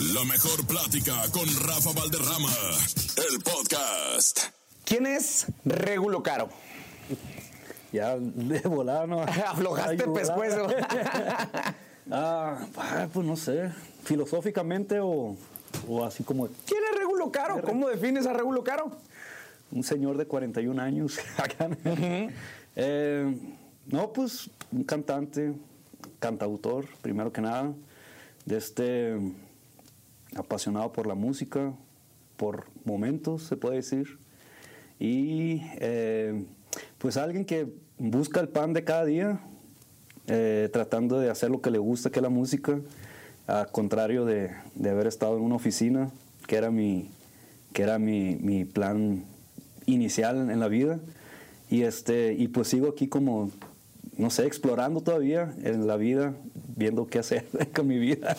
La mejor plática con Rafa Valderrama, el podcast. ¿Quién es Regulo Caro? Ya de volada, ¿no? Aflojaste volada. pescuezo. ah, ah, pues no sé, filosóficamente o, o así como ¿Quién es Regulo Caro? ¿Cómo defines a Regulo Caro? un señor de 41 años. acá. Eh, no, pues un cantante, cantautor, primero que nada, de este apasionado por la música, por momentos, se puede decir. Y eh, pues alguien que busca el pan de cada día, eh, tratando de hacer lo que le gusta, que es la música, a contrario de, de haber estado en una oficina, que era mi, que era mi, mi plan inicial en la vida. Y, este, y pues sigo aquí como, no sé, explorando todavía en la vida, viendo qué hacer con mi vida.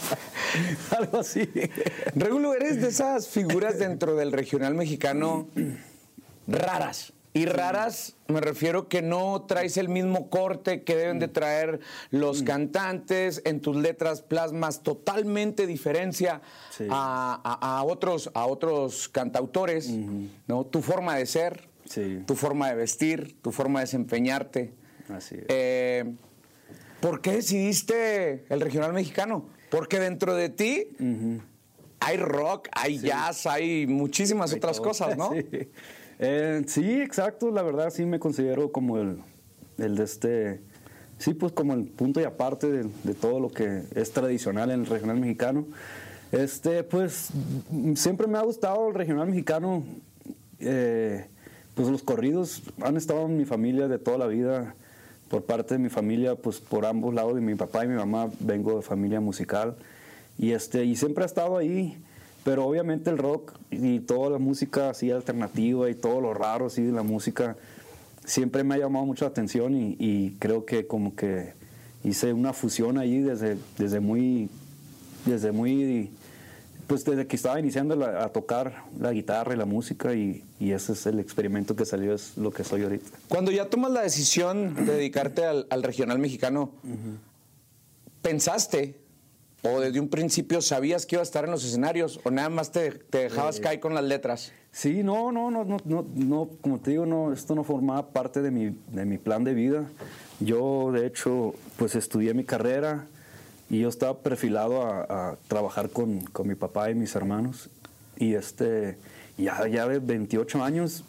Algo así. Regulo, eres de esas figuras dentro del regional mexicano raras. Y raras me refiero que no traes el mismo corte que deben de traer los cantantes. En tus letras plasmas totalmente diferencia Sí. a, a- a otros, a otros cantautores. ¿no? Tu forma de ser, Sí. tu forma de vestir, tu forma de desempeñarte. Así es. Eh, ¿Por qué decidiste el regional mexicano? Porque dentro de ti hay rock, hay jazz, hay muchísimas otras Todo. cosas, ¿no? Sí. Eh, sí, exacto. La verdad sí me considero como el, el de este... Sí, pues como el punto y aparte de, de todo lo que es tradicional en el regional mexicano. Este, pues siempre me ha gustado el regional mexicano. Eh, pues los corridos han estado en mi familia de toda la vida. Por parte de mi familia, pues por ambos lados de mi papá y mi mamá vengo de familia musical. Y, este, y siempre ha estado ahí. Pero obviamente el rock y toda la música así alternativa y todo lo raro así de la música siempre me ha llamado mucho la atención y, y creo que como que hice una fusión ahí desde, desde muy, desde muy, pues desde que estaba iniciando la- a tocar la guitarra y la música y, y ese es el experimento que salió, es lo que soy ahorita. Cuando ya tomas la decisión de dedicarte al, al regional mexicano, ¿pensaste o desde un principio sabías que iba a estar en los escenarios o nada más te, te dejabas Eh, caer con las letras? Sí, no, no, no, no, no, no, como te digo, no, esto no formaba parte de mi, de mi plan de vida. Yo, de hecho, pues estudié mi carrera y yo estaba perfilado a, trabajar con, con mi papá y mis hermanos. Y este, ya, ya de 28 años,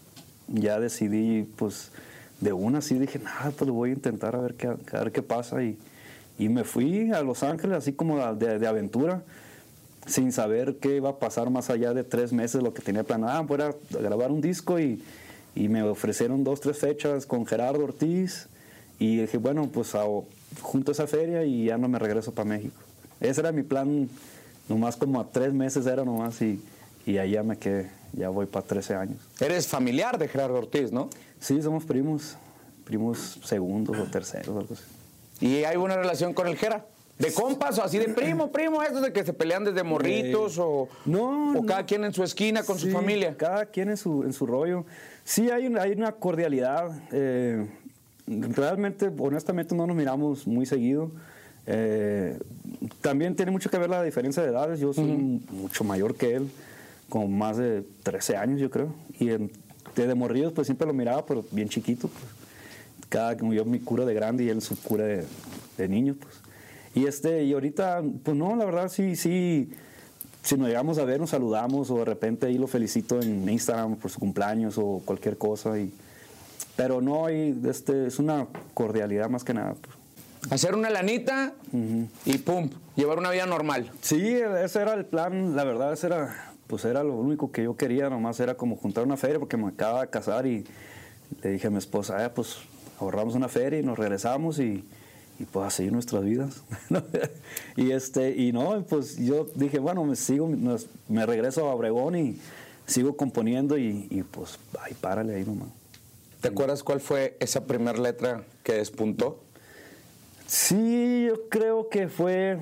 ya decidí, pues, de una así dije, nada, pues voy a intentar a ver qué, a ver qué pasa. Y, y me fui a Los Ángeles, así como de, de aventura sin saber qué iba a pasar más allá de tres meses, lo que tenía planeado. Ah, fuera a grabar un disco y, y me ofrecieron dos, tres fechas con Gerardo Ortiz. Y dije, bueno, pues junto a esa feria y ya no me regreso para México. Ese era mi plan, nomás como a tres meses era nomás y, y allá me quedé. Ya voy para 13 años. Eres familiar de Gerardo Ortiz, ¿no? Sí, somos primos, primos segundos o terceros, algo así. Y hay buena relación con el Gera. ¿De compas o así de primo, primo? ¿Esos de que se pelean desde morritos o, no, o no. cada quien en su esquina con su Sí, familia? Cada quien en su, en su rollo. Sí, hay, una- hay una cordialidad. eh, realmente, honestamente, no nos miramos muy seguido. Eh, también tiene mucho que ver la diferencia de edades. Yo soy mucho mayor que él, con más de 13 años, yo creo. Y en, desde morridos, pues siempre lo miraba, pero bien chiquito. Pues. Cada, como yo mi cura de grande y él su cura de, de niño, pues. Y, este, y ahorita, pues no, la verdad sí, sí, si nos llegamos a ver, nos saludamos o de repente ahí lo felicito en Instagram por su cumpleaños o cualquier cosa. Y, pero no, hay, este, es una cordialidad más que nada. pues. Hacer una lanita y pum, llevar una vida normal. Sí, ese era el plan, la verdad, ese era, pues era lo único que yo quería, nomás era como juntar una feria porque me acaba de casar y le dije a mi esposa, "Ah, pues ahorramos una feria y nos regresamos y, y pues a seguir nuestras vidas. y este, y no, pues yo dije, bueno, me sigo, me regreso a Obregón y sigo componiendo y, y pues, ay, párale ahí nomás. ¿Te acuerdas cuál fue esa primera letra que despuntó? Sí, yo creo que fue,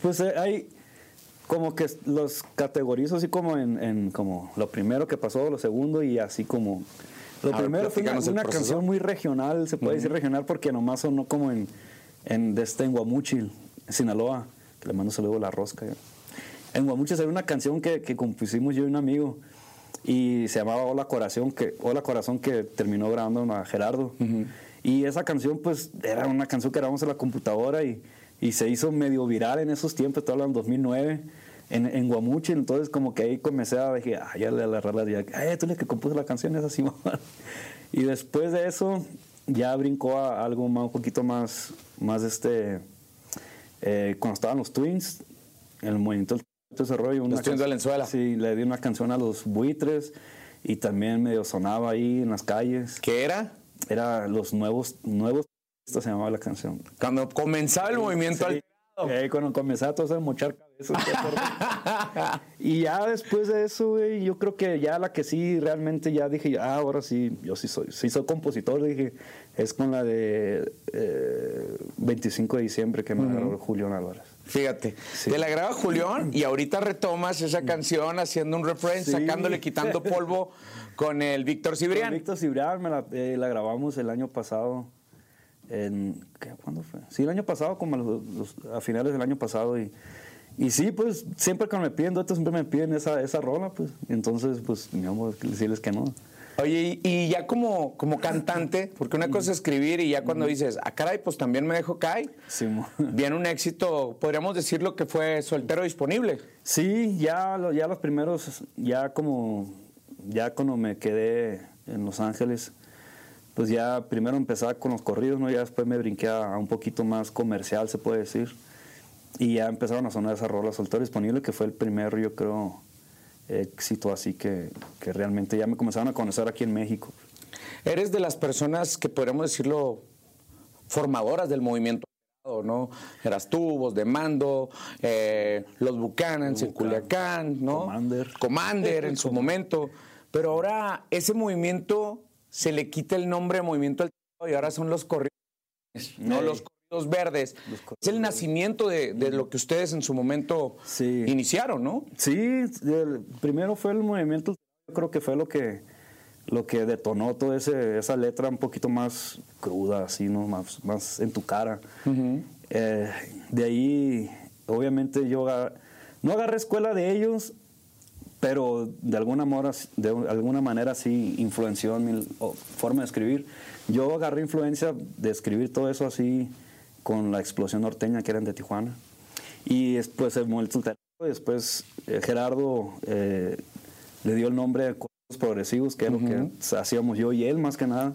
pues eh, hay como que los categorizo así como en, en como lo primero que pasó, lo segundo y así como... Lo A ver, primero fue una, canción muy regional, se puede decir regional porque nomás sonó como en, en, de este, en Guamúchil, Sinaloa, que le mando saludo a la rosca. en Guamuchil había una canción que, que compusimos yo y un amigo y se llamaba Hola Corazón, que, Hola Corazón que terminó grabando a Gerardo. Y esa canción pues era una canción que grabamos en la computadora y, y se hizo medio viral en esos tiempos, estoy hablando en 2009 en, en Guamuchil, entonces como que ahí comencé a decir, ah, ya le agarré la ya, ay, tú eres que compuso la canción, es así, mamá. Y después de eso ya brincó a algo más, un poquito más, más este, eh, cuando estaban los Twins, el movimiento todo ese rollo. Una Los Twins can- Valenzuela. Sí, le di una canción a los buitres y también medio sonaba ahí en las calles. ¿Qué era? Era los nuevos, nuevos, esta se llamaba la canción. Cuando comenzaba el movimiento Sí. Eh, cuando comenzaba todo de mochar cabezas. y ya después de eso, güey, yo creo que ya la que sí realmente ya dije, ah, ahora sí, yo sí soy, sí soy compositor, dije, es con la de eh, 25 de diciembre que me agarró Julián Álvarez. Fíjate, te la graba Julián y ahorita retomas esa canción haciendo un refrén, Sí. sacándole, quitando polvo con el Víctor Con Cibrián. Víctor Cibrián me la, eh, la grabamos el año pasado. En, ¿qué? ¿Cuándo fue? Sí, el año pasado, como a, los- los- a finales del año pasado. Y, y sí, pues siempre cuando me piden duetos, siempre me piden esa, esa rola, pues. Entonces, pues, mi amor, decirles que no. Oye, y, ya como, como cantante, porque una cosa es escribir y ya cuando dices, ah, caray, pues también me dejo caer. Sí, Viene un éxito, podríamos decirlo que fue soltero disponible. Sí, ya, lo- ya los primeros, ya como, ya cuando me quedé en Los Ángeles, pues ya primero empezaba con los corridos, ¿no? Ya después me brinqué a, un poquito más comercial, se puede decir. Y ya empezaron a sonar esas rolas soltero disponible, que fue el primer, yo creo, éxito así que, que realmente ya me comenzaron a conocer aquí en México. Eres de las personas que podríamos decirlo formadoras del movimiento, ¿no? Eras Voz de Mando, eh, los Buchanans en Culiacán, ¿no? Commander. Commander en su momento. Pero ahora ese movimiento se le quita el nombre de movimiento Alternativo y ahora son los corridos, no Ey. Los verdes. Los es el nacimiento de, de lo que ustedes en su momento Sí. iniciaron, ¿no? Sí, el- primero fue el movimiento, yo creo que fue lo que lo que detonó toda ese- esa letra un poquito más cruda, así, ¿no? Más, más en tu cara. Eh, de ahí, obviamente, yo no agarré escuela de ellos, pero de alguna, mora- de alguna manera sí influenció en mi forma de escribir. Yo agarré influencia de escribir todo eso así con la explosión norteña que eran de Tijuana. Y después el movimiento alterno, y después eh, Gerardo eh, le dio el nombre de Corridos Progresivos, que es lo que hacíamos yo y él más que nada.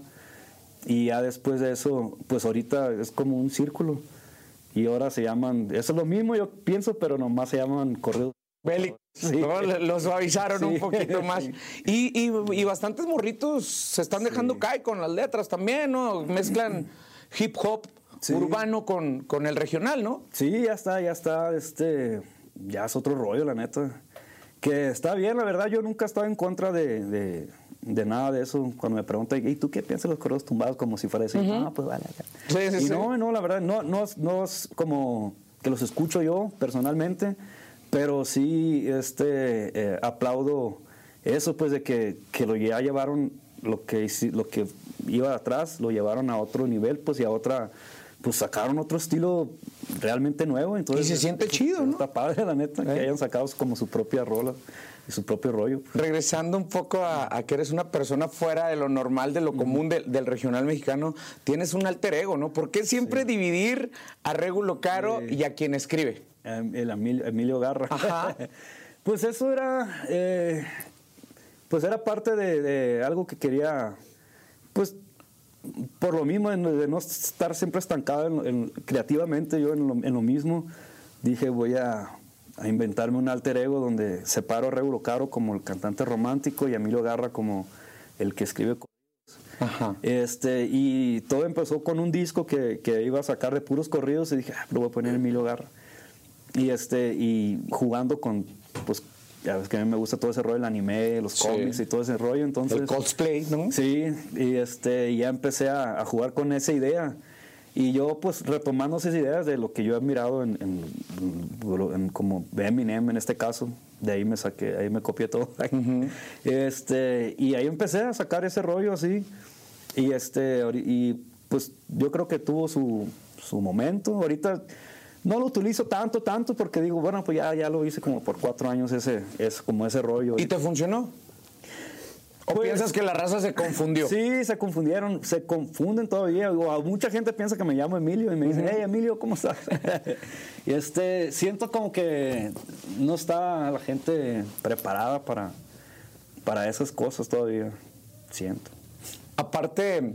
Y ya después de eso, pues ahorita es como un círculo. Y ahora se llaman, eso es lo mismo yo pienso, pero nomás se llaman corridos. Bélicos. Sí. ¿no? Lo suavizaron Sí. un poquito más. Sí. Y, y- y bastantes morritos se están dejando caer con las letras también, ¿no? Mezclan hip hop Sí. urbano con, con el regional, ¿no? Sí, ya está, ya está, este, ya es otro rollo, la neta. Que está bien, la verdad, yo nunca he estado en contra de, de- de nada de eso. Cuando me preguntan, ¿y tú qué piensas de los correos tumbados? Como si fuera decir, no, pues vale. acá". Sí, sí, y sí. no, no, la verdad, no, no, no es como que los escucho yo personalmente, pero sí este, eh, aplaudo eso, pues, de que, que lo ya llevaron, lo que, lo que iba atrás, lo llevaron a otro nivel, pues, y a otra, pues, sacaron otro estilo realmente nuevo. Entonces, Y se siente eso- chido, ¿no? Está padre, la neta, que ¿Eh? hayan sacado como su propia rola y su propio rollo. Regresando un poco a, a que eres una persona fuera de lo normal, de lo común del- del regional mexicano, tienes un alter ego, ¿no? ¿Por qué siempre dividir a Regulo Caro y a quien escribe? Em, El Emilio, Emilio Garra. Ajá. pues eso era, eh, pues era parte de, de algo que quería, pues por lo mismo, en- de no estar siempre estancado en- en- creativamente yo en lo, en lo mismo, dije voy a, a inventarme un alter ego donde separo a Regulo Caro como el cantante romántico y a Emilio Garra como el que escribe Ajá. este, y todo empezó con un disco que, que iba a sacar de puros corridos y dije, ah, lo voy a poner Emilio Garra. Y, este, y jugando con, pues, ya ves que a mí me gusta todo ese rollo, el anime, los Sí. cómics y todo ese rollo, entonces... El cosplay, ¿no? Sí, y este, ya empecé a, a jugar con esa idea. Y yo, pues, retomando esas ideas de lo que yo he admirado en, en- en como Eminem en este caso, de ahí me saqué, ahí me copié todo. este, y ahí empecé a sacar ese rollo así. Y este, y pues yo creo que tuvo su, su momento. Ahorita, no lo utilizo tanto, tanto, porque digo, bueno, pues ya, ya lo hice como por cuatro años ese, es como ese rollo. ¿Y te funcionó? ¿O Pues- piensas que la raza se confundió? Sí, se confundieron, se confunden todavía. Mucha gente piensa que me llamo Emilio y me dicen, hey Emilio, ¿cómo estás? y este, siento como que no está la gente preparada para, para esas cosas todavía. Siento. Aparte,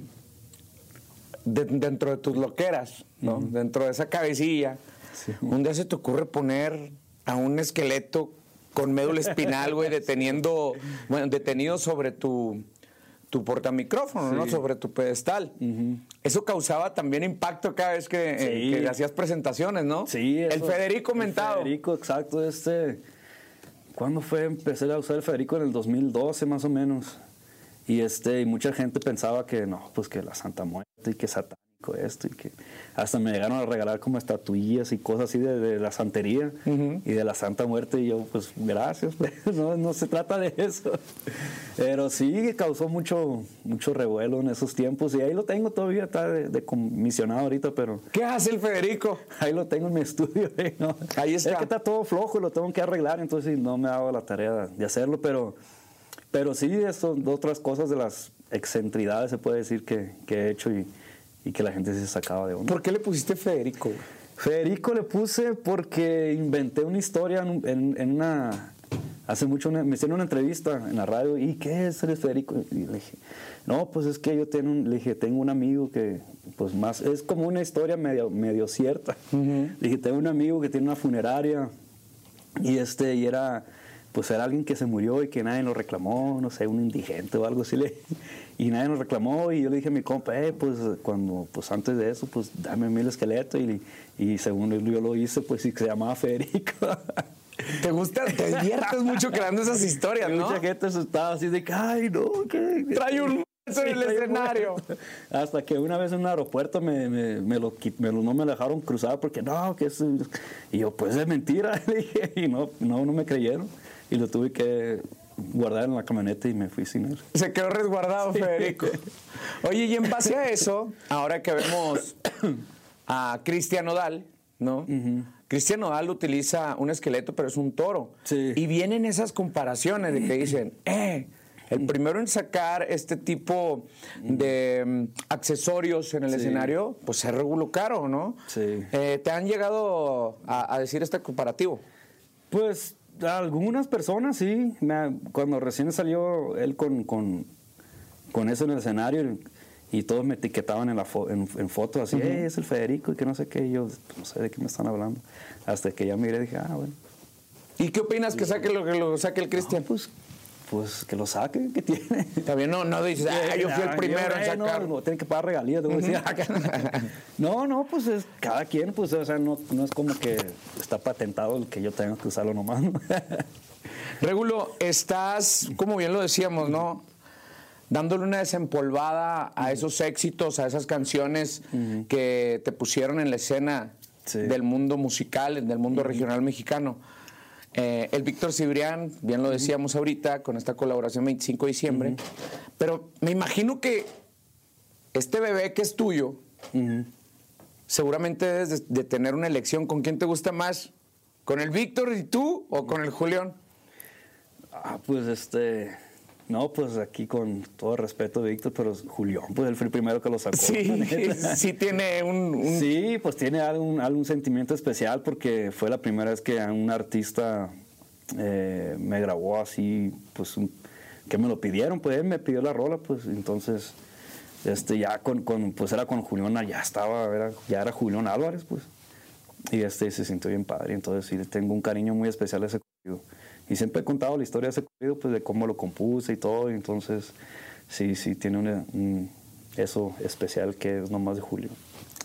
de- dentro de tus loqueras, ¿no? Dentro de esa cabecilla, un día se te ocurre poner a un esqueleto con médula espinal, güey, deteniendo, bueno, detenido sobre tu, tu portamicrófono, ¿no? Sobre tu pedestal. Eso causaba también impacto cada vez que, eh, que hacías presentaciones, ¿no? Sí, El eso- Federico el mentado. Federico, exacto. Este, ¿Cuándo fue? Empecé a usar el Federico en el 2012 más o menos. Y este, y mucha gente pensaba que no, pues que la Santa Muerte y que satánico esto y que hasta me llegaron a regalar como estatuillas y cosas así de, de la santería y de la Santa Muerte y yo pues gracias, pues, no, no se trata de eso. Pero sí causó mucho, mucho revuelo en esos tiempos y ahí lo tengo todavía, está de, de comisionado ahorita, pero ¿Qué hace el Federico? Ahí lo tengo en mi estudio. ¿eh? ¿no? Ahí está. Es que está todo flojo y lo tengo que arreglar, entonces no me hago la tarea de hacerlo, pero, pero sí, son otras cosas de las excentridades, se puede decir, que, que he hecho y, y que la gente se sacaba de onda. ¿Por qué le pusiste Federico? Federico le puse porque inventé una historia en, en- en una... Hace mucho una- me hicieron una entrevista en la radio y ¿qué es eres Federico? Y le dije, no, pues es que yo tengo un, le dije, tengo un amigo que pues más, es como una historia medio, medio cierta. Le dije, tengo un amigo que tiene una funeraria y este, y era, pues era alguien que se murió y que nadie lo reclamó, no sé, un indigente o algo así. Le, y nadie lo reclamó y yo le dije a mi compa, eh, pues cuando, pues antes de eso, pues dame a mí el esqueleto y, y según él, yo lo hice, pues sí, que se llamaba Federico. ¿Te gusta? Te diviertes mucho creando esas historias, ¿no? Mucha gente estaba así de que, ay, no, que... Trae un en el escenario. Hasta que una vez en un aeropuerto me, me, me lo, me lo- no me dejaron cruzar porque no, que es... Y yo, pues es mentira, le dije, y no, no, no me creyeron. Y lo tuve que guardar en la camioneta y me fui sin él. Se quedó resguardado, Federico. Oye, y en base a eso, ahora que vemos a Cristian Odal, ¿no? Cristian Odal utiliza un esqueleto, pero es un toro. Sí. Y vienen esas comparaciones de que dicen, eh, el primero en sacar este tipo de mm, accesorios en el Sí. escenario, pues es regulo caro, ¿no? Sí. Eh, ¿Te han llegado a, a decir este comparativo? Pues algunas personas sí. Cuando recién salió él con, con, con eso en el escenario y todos me etiquetaban en, la fo- en, en fotos así, "Eh, es el Federico y que no sé qué. Y yo pues, no sé de qué me están hablando. Hasta que ya miré y dije, ah, bueno. ¿Y qué opinas que saque lo que lo saque el Cristian? Pues, pues que lo saque, que tiene. También no, no dices, ah, yo fui el primero en eh, no, sacar. No, tienen que pagar regalías. te voy a decir. no, no, pues es cada quien, pues, o sea, no, no es como que está patentado el que yo tenga que usarlo nomás. ¿no? Regulo, estás, como bien lo decíamos, ¿no? Dándole una desempolvada a esos éxitos, a esas canciones que te pusieron en la escena Sí. del mundo musical, del mundo regional mexicano. Eh, el Víctor Cibrián, bien lo decíamos ahorita, con esta colaboración 25 de diciembre. Pero me imagino que este bebé que es tuyo, seguramente debes de, de tener una elección. ¿Con quién te gusta más? ¿Con el Víctor y tú o con el Julián? Ah, pues este. No, pues aquí con todo respeto, Víctor, pero Julián, pues él fue el primero que lo sacó. Sí, sí tiene un... un- Sí, pues tiene algún, algún sentimiento especial porque fue la primera vez que un artista eh, me grabó así, pues un- que me lo pidieron, pues él me pidió la rola, pues entonces este ya con, con pues era con Julián, ya estaba, era- ya era Julián Álvarez, pues. Y este se sintió bien padre, entonces sí le tengo un cariño muy especial a ese corrido. Y siempre he contado la historia de ese corrido, pues de cómo lo compuse y todo, y entonces sí, sí tiene una- un- eso especial que es nomás de Julio.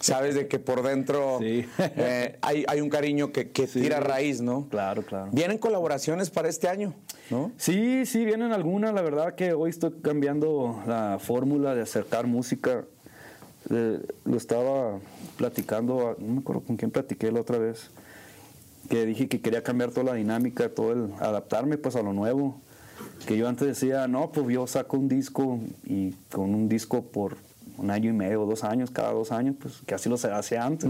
Sabes de que por dentro Sí. eh, hay, hay un cariño que, que Sí. tira raíz, ¿no? Claro, claro. Vienen colaboraciones para este año, ¿no? Sí, sí, vienen algunas. La verdad que hoy estoy cambiando la fórmula de acercar música. Eh, lo estaba platicando, no me acuerdo con quién platiqué la otra vez, que dije que quería cambiar toda la dinámica, todo el adaptarme pues a lo nuevo. Que yo antes decía, no, pues yo saco un disco y con un disco por un año y medio, dos años, cada dos años, pues que así lo se hace antes.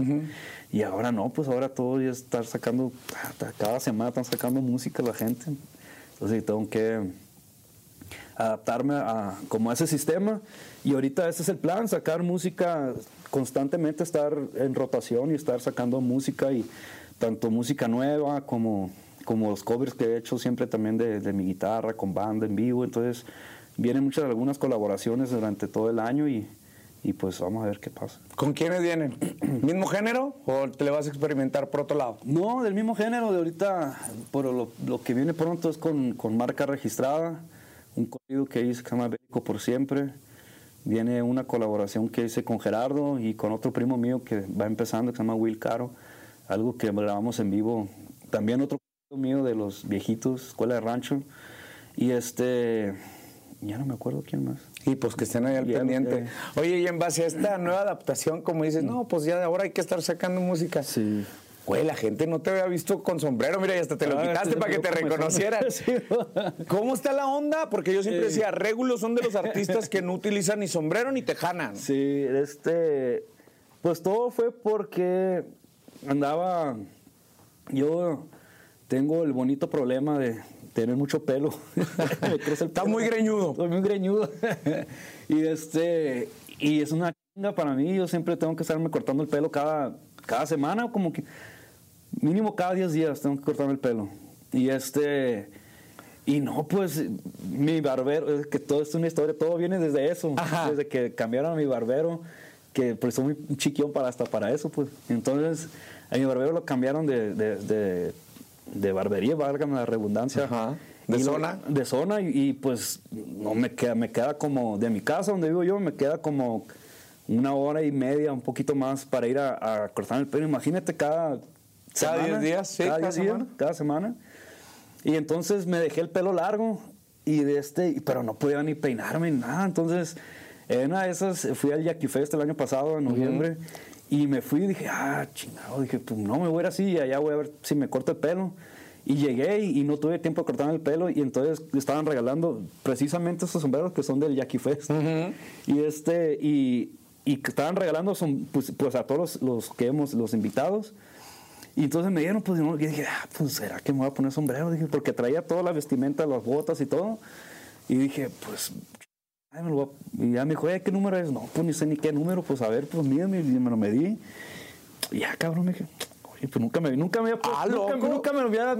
Y ahora no, pues ahora todo ya estar sacando, cada semana están sacando música la gente. Entonces tengo que adaptarme a, como a ese sistema. Y ahorita ese es el plan, sacar música constantemente, estar en rotación y estar sacando música y tanto música nueva como, como los covers que he hecho siempre también de, de mi guitarra, con banda en vivo. Entonces vienen muchas, algunas colaboraciones durante todo el año y, y pues vamos a ver qué pasa. ¿Con quiénes vienen? ¿Mismo género o te le vas a experimentar por otro lado? No, del mismo género, de ahorita, pero lo, lo que viene pronto es con, con marca registrada, un corrido que hice que se llama Bélico por siempre. Viene una colaboración que hice con Gerardo y con otro primo mío que va empezando, que se llama Will Caro, algo que grabamos en vivo. También otro mío de los viejitos, Escuela de Rancho. Y este, ya no me acuerdo quién más. Y pues que estén ahí al pendiente. eh. Oye, y en base a esta nueva adaptación, como dices, no, pues ya de ahora hay que estar sacando música. Sí. Güey, la gente no te había visto con sombrero, mira, y hasta te lo Ah, quitaste para que te reconocieran. ¿Cómo está la onda? Porque yo siempre decía, Regulos son de los artistas que no utilizan ni sombrero ni tejana. Sí, este, pues todo fue porque andaba, yo tengo el bonito problema de tener mucho pelo. Me crece el Está muy greñudo. Estoy muy greñudo. y este, y es una chinga para mí, yo siempre tengo que estarme cortando el pelo cada, cada semana, como que mínimo cada 10 días tengo que cortarme el pelo. Y este, y no, pues mi barbero, es que todo es una historia, todo viene desde eso, Ajá. desde que cambiaron a mi barbero, que pues soy muy chiquión para hasta para eso, pues. Entonces, a mi barbero lo cambiaron de, de, de, de barbería, válgame la redundancia. Ajá. ¿De Y lo- zona? de zona y, y, pues no me queda, me queda como de mi casa donde vivo yo, me queda como una hora y media, un poquito más para ir a, a cortar el pelo. Imagínate cada Cada semana, 10 días, sí, cada, cada 10 días, semana. cada semana. Y entonces me dejé el pelo largo y de este, pero no podía ni peinarme ni nada. Entonces, en una de esas fui al Jackie Fest el año pasado, en noviembre, y me fui y dije, ah, chingado, dije, pues no me voy a ir así, y allá voy a ver si me corto el pelo. Y llegué y, y no tuve tiempo de cortarme el pelo y entonces estaban regalando precisamente esos sombreros que son del Jackie Fest. Y este, y, y estaban regalando son, pues, pues a todos los, los que hemos, los invitados. Y entonces me dieron, pues, y dije, ah, pues, ¿será que me voy a poner sombrero? Dije, porque traía toda la vestimenta, las botas y todo. Y dije, pues, ay, me lo voy a- Y ya me dijo, "Oye, ¿qué número es? No, pues, ni sé ni qué número. Pues, a ver, pues, mídeme. Y me lo medí. Y ya, cabrón, me dije, oye, pues, nunca me, nunca me había puesto, Ah, nunca, loco. nunca me había...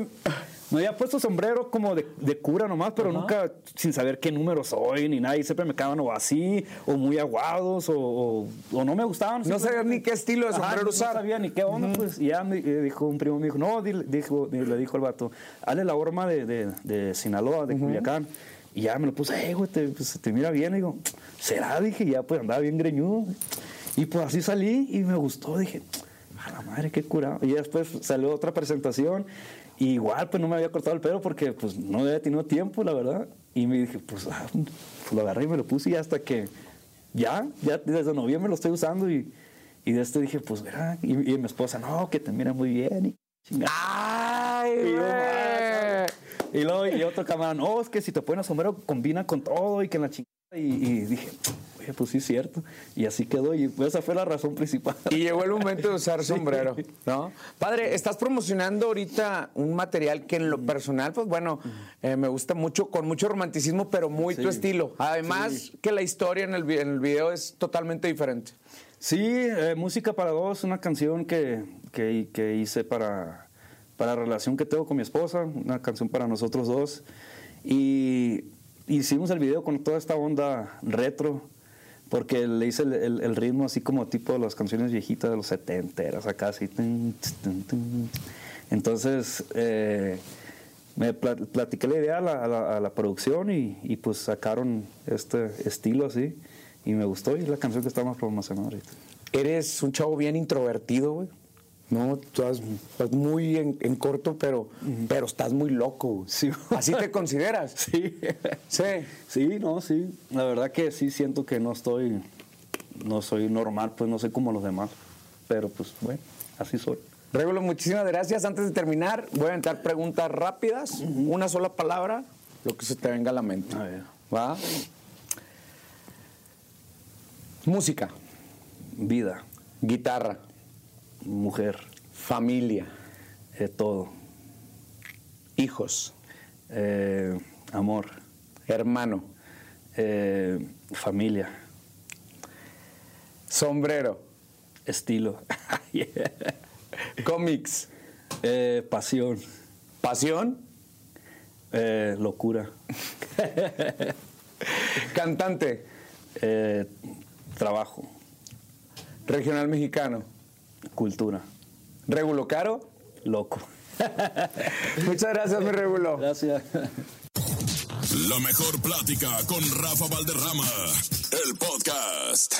Me había puesto sombrero como de, de cura nomás, pero nunca sin saber qué número soy ni nada. Y siempre me quedaban o así, o muy aguados, o, o- o no me gustaban. No sabías ni qué estilo de Ajá, sombrero no usar. sabía ni qué onda, pues. Y ya me eh, dijo un primo, me dijo, no, dile- dijo, le dijo el vato, hazle la horma de, de, de Sinaloa, de Culiacán. Y ya me lo puse, eh, güey, te, pues, te mira bien. Y digo, ¿será? Dije, ya pues andaba bien greñudo. Y pues así salí y me gustó. Dije, a la madre, qué curado. Y después salió otra presentación. Y igual, pues no me había cortado el pelo porque pues no había tenido tiempo, la verdad. Y me dije, pues, ah, pues, lo agarré y me lo puse y hasta que ya, ya desde noviembre lo estoy usando y, y de este dije, pues verá, y, y mi esposa, no, que te mira muy bien y chingada. ¡Ay, Y yo, güey! "Ah, Y luego y otro camarada, no, es que si te pones sombrero combina con todo y que en la chingada. Y, y dije, oye, pues sí es cierto. Y así quedó y esa fue la razón principal. Y llegó el momento de usar sombrero, ¿no? Padre, estás promocionando ahorita un material que en lo personal, pues bueno, eh, me gusta mucho, con mucho romanticismo, pero muy tu Sí. estilo. Además, que la historia en el, en el video es totalmente diferente. Sí, eh, Música para Dos, una canción que, que, que hice para, para la relación que tengo con mi esposa, una canción para nosotros dos. Y hicimos el video con toda esta onda retro, porque le hice el, el- el ritmo así como tipo de las canciones viejitas de los setenteras, acá así. Entonces, eh, me pla- platiqué la idea a la, a la- a la producción y, y pues sacaron este estilo así. Y me gustó y es la canción que estamos promocionando ahorita. Eres un chavo bien introvertido, güey. No, tú estás, estás muy en, en corto, pero, pero estás muy loco. Sí. ¿Así te consideras? Sí. Sí. Sí, no, sí. La verdad que sí siento que no estoy, no soy normal, pues no soy como los demás. Pero pues bueno, así soy. Regulo, muchísimas gracias. Antes de terminar, voy a entrar preguntas rápidas. Una sola palabra, lo que se te venga a la mente. A ver. ¿Va? Música, vida, guitarra, mujer, familia, todo, hijos, eh, amor, hermano, eh, familia, sombrero, estilo, cómics, eh, pasión, pasión, locura, cantante, trabajo, regional mexicano, cultura, regulo caro. loco. Muchas gracias, mi regulo. Gracias. La mejor plática con Rafa Valderrama, el podcast.